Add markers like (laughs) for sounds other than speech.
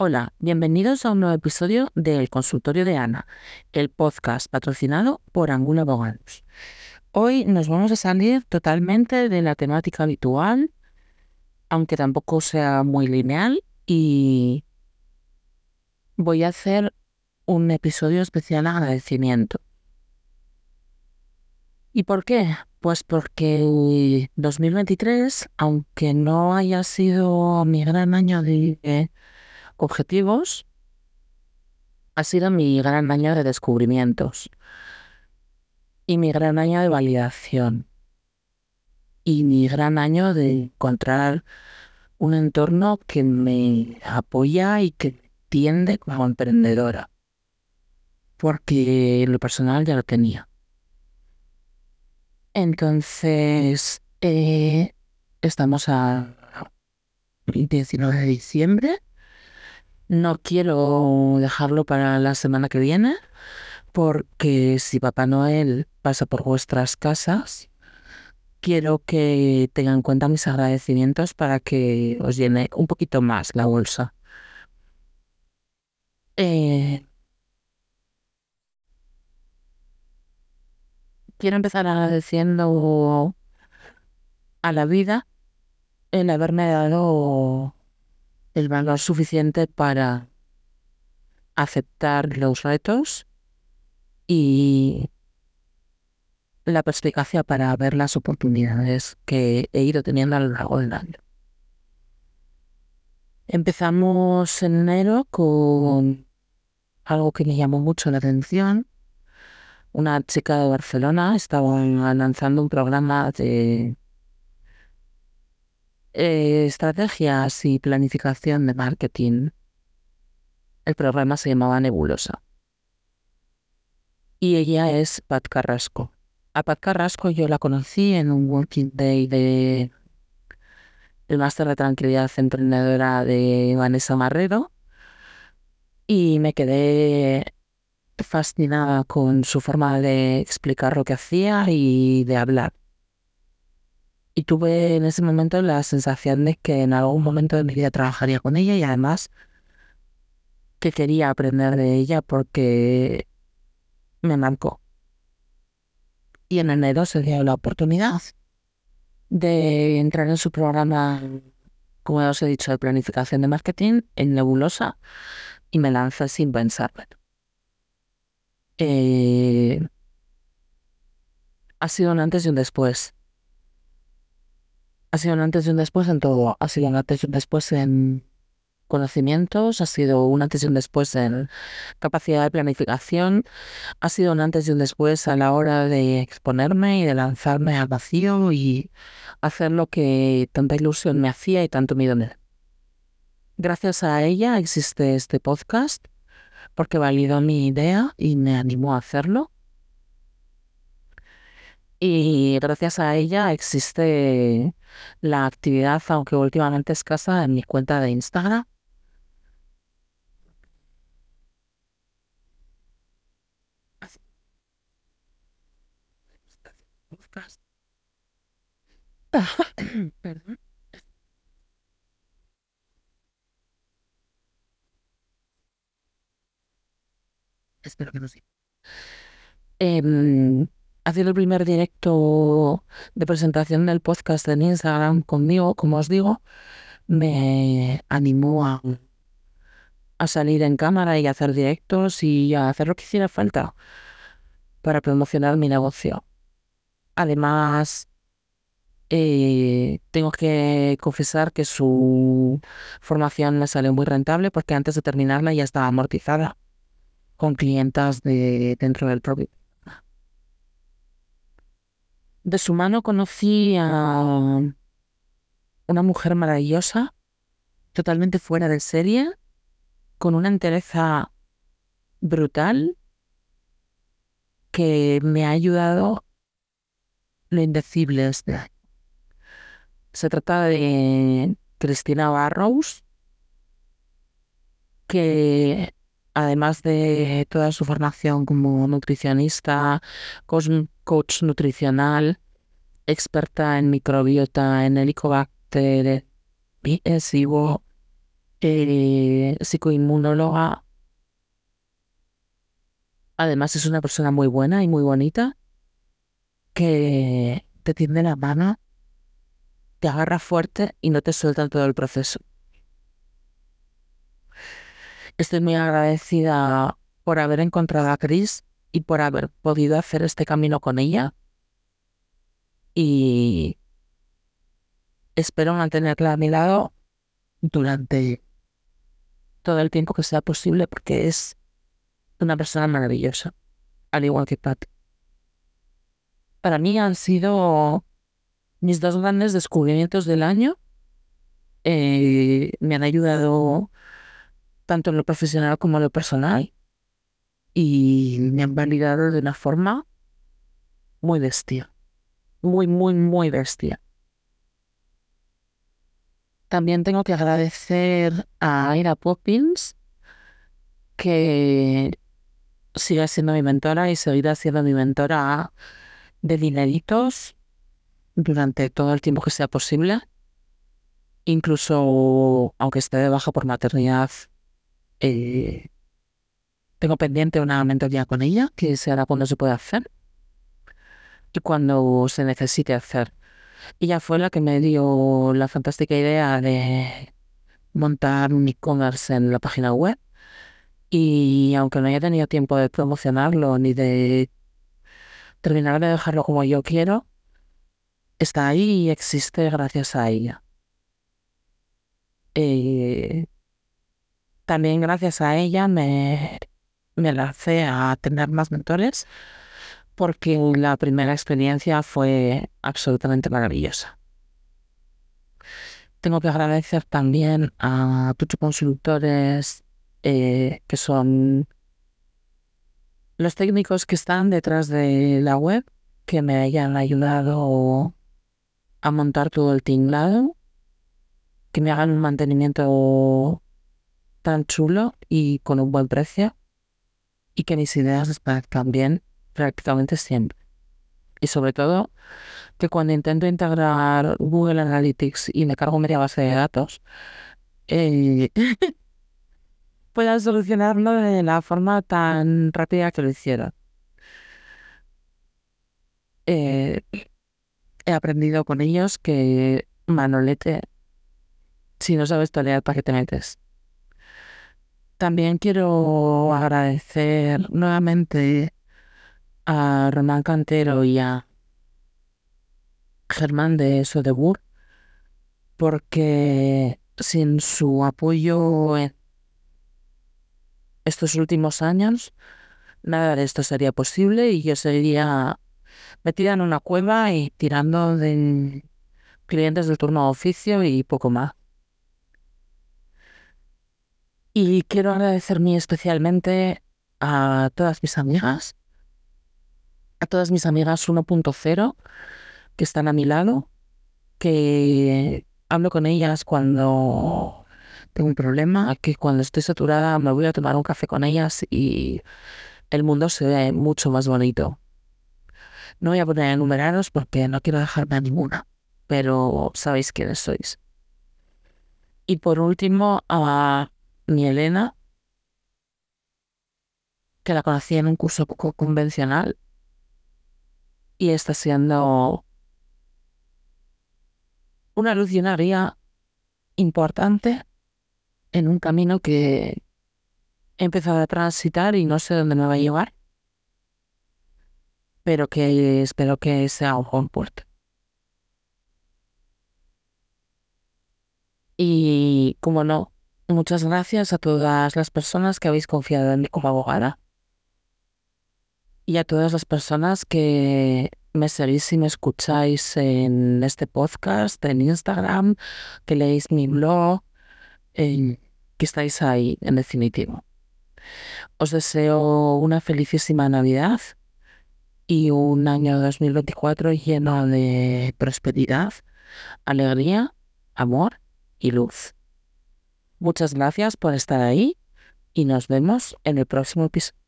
Hola, bienvenidos a un nuevo episodio del Consultorio de Ana, el podcast patrocinado por Angulo Abogados. Hoy nos vamos a salir totalmente de la temática habitual, aunque tampoco sea muy lineal, y voy a hacer un episodio especial de agradecimiento. ¿Y por qué? Pues porque 2023, aunque no haya sido mi gran año de objetivos, ha sido mi gran año de descubrimientos y mi gran año de validación y mi gran año de encontrar un entorno que me apoya y que tiende como emprendedora, porque lo personal ya lo tenía. Entonces, eh, estamos a 19 de diciembre. No quiero dejarlo para la semana que viene, porque si Papá Noel pasa por vuestras casas, quiero que tengan en cuenta mis agradecimientos para que os llene un poquito más la bolsa. Eh, quiero empezar agradeciendo a la vida el haberme dado el valor suficiente para aceptar los retos y la perspicacia para ver las oportunidades que he ido teniendo a lo largo del año. Empezamos en enero con algo que me llamó mucho la atención. Una chica de Barcelona estaba lanzando un programa de eh, estrategias y planificación de marketing. El programa se llamaba Nebulosa. Y ella es Pat Carrasco. A Pat Carrasco yo la conocí en un Working Day de el máster de tranquilidad emprendedora de Vanessa Marrero y me quedé fascinada con su forma de explicar lo que hacía y de hablar. Y tuve en ese momento la sensación de que en algún momento de mi vida trabajaría con ella y además que quería aprender de ella porque me marcó. Y en enero se dio la oportunidad de entrar en su programa, como os he dicho, de planificación de marketing en Nebulosa y me lanza sin pensarlo. Eh, ha sido un antes y un después. Ha sido un antes y un después en todo. Ha sido un antes y un después en conocimientos, ha sido un antes y un después en capacidad de planificación, ha sido un antes y un después a la hora de exponerme y de lanzarme al vacío y hacer lo que tanta ilusión me hacía y tanto miedo Gracias a ella existe este podcast porque validó mi idea y me animó a hacerlo. Y gracias a ella existe la actividad, aunque últimamente escasa, en mi cuenta de Instagram. (coughs) Perdón. Espero que no sea. Eh, ha sido el primer directo de presentación del podcast en Instagram conmigo, como os digo, me animó a, a salir en cámara y a hacer directos y a hacer lo que hiciera falta para promocionar mi negocio. Además, eh, tengo que confesar que su formación me salió muy rentable porque antes de terminarla ya estaba amortizada con clientas de dentro del propio. De su mano conocí a una mujer maravillosa, totalmente fuera de serie, con una entereza brutal que me ha ayudado lo indecible este. Se trata de Cristina Barrows, que además de toda su formación como nutricionista, coach nutricional, experta en microbiota, en helicobacter, SIBO eh, psicoinmunóloga. Además es una persona muy buena y muy bonita que te tiende la mano, te agarra fuerte y no te suelta en todo el proceso. Estoy muy agradecida por haber encontrado a Chris y por haber podido hacer este camino con ella. Y espero mantenerla a mi lado durante todo el tiempo que sea posible porque es una persona maravillosa, al igual que Pat. Para mí han sido mis dos grandes descubrimientos del año. Eh, me han ayudado tanto en lo profesional como en lo personal, y me han validado de una forma muy bestia, muy, muy, muy bestia. También tengo que agradecer a Aira Poppins, que sigue siendo mi mentora y seguirá siendo mi mentora de dineritos durante todo el tiempo que sea posible. Incluso aunque esté de baja por maternidad, eh, tengo pendiente una mentoría con ella, que se hará cuando se pueda hacer y cuando se necesite hacer. Ella fue la que me dio la fantástica idea de montar un e-commerce en la página web y aunque no haya tenido tiempo de promocionarlo ni de terminar de dejarlo como yo quiero, está ahí y existe gracias a ella. Eh, también gracias a ella me, me lancé a tener más mentores porque la primera experiencia fue absolutamente maravillosa. Tengo que agradecer también a tus consultores eh, que son los técnicos que están detrás de la web que me hayan ayudado a montar todo el tinglado, que me hagan un mantenimiento tan chulo y con un buen precio y que mis ideas parezcan bien prácticamente siempre. Y sobre todo, que cuando intento integrar Google Analytics y me cargo media base de datos, eh, (laughs) solucionarlo de la forma tan rápida que lo hicieron. Eh, he aprendido con ellos que Manolete, si no sabes tolerar, ¿para qué te metes? También quiero agradecer nuevamente a Román Cantero y a Germán de Sodebur porque sin su apoyo en estos últimos años nada de esto sería posible y yo seguiría metida en una cueva y tirando de clientes del turno de oficio y poco más. Y quiero agradecer muy especialmente a todas mis amigas, a todas mis amigas 1.0 que están a mi lado, que hablo con ellas cuando tengo un problema, que cuando estoy saturada me voy a tomar un café con ellas y el mundo se ve mucho más bonito. No voy a poner a enumeraros porque no quiero dejarme a ninguna, pero sabéis quiénes sois. Y por último, a mi Elena, que la conocí en un curso poco convencional y está siendo una luz y una guía importante en un camino que he empezado a transitar y no sé dónde me va a llevar, pero que espero que sea un buen puerto. Y como no, Muchas gracias a todas las personas que habéis confiado en mí como abogada y a todas las personas que me seguís y me escucháis en este podcast, en Instagram, que leéis mi blog, que estáis ahí, en definitivo. Os deseo una felicísima Navidad y un año 2024 lleno de prosperidad, alegría, amor y luz. Muchas gracias por estar ahí y nos vemos en el próximo episodio.